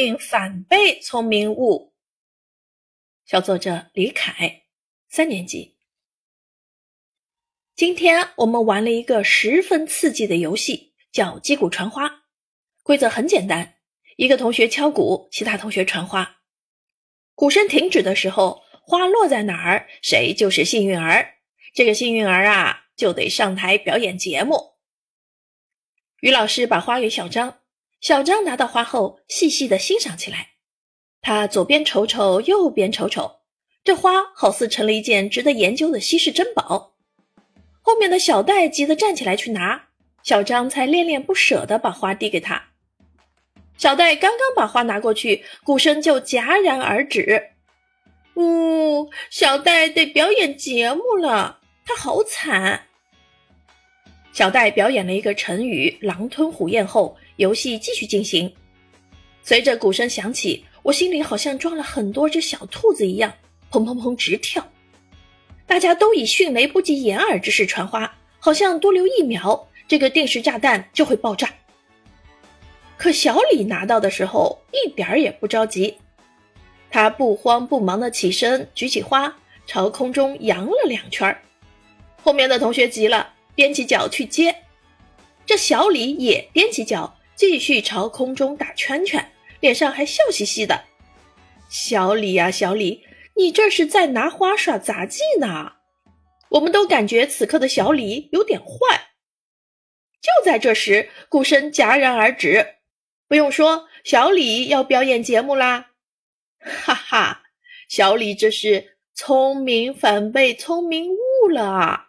明反被聪明误。小作者李凯，三年级。今天我们玩了一个十分刺激的游戏，叫击鼓传花。规则很简单，一个同学敲鼓，其他同学传花。鼓声停止的时候，花落在哪儿，谁就是幸运儿。这个幸运儿啊，就得上台表演节目。于老师把花给小张，小张拿到花后，细细的欣赏起来。他左边瞅瞅，右边瞅瞅，这花好似成了一件值得研究的稀世珍宝。后面的小戴急得站起来去拿，小张才恋恋不舍地把花递给他。小戴刚刚把花拿过去，鼓声就戛然而止。呜，小戴得表演节目了，他好惨。小戴表演了一个成语“狼吞虎咽”后，游戏继续进行。随着鼓声响起，我心里好像装了很多只小兔子一样，砰砰砰直跳。大家都以迅雷不及掩耳之势传花，好像多留一秒，这个定时炸弹就会爆炸。可小李拿到的时候一点儿也不着急，他不慌不忙地起身，举起花朝空中扬了两圈儿。后面的同学急了，踮起脚去接，这小李也踮起脚，继续朝空中打圈圈，脸上还笑嘻嘻的。小李呀，小李。你这是在拿花耍杂技呢？我们都感觉此刻的小李有点坏。就在这时，鼓声戛然而止。不用说，小李要表演节目啦！哈哈，小李这是聪明反被聪明误了啊！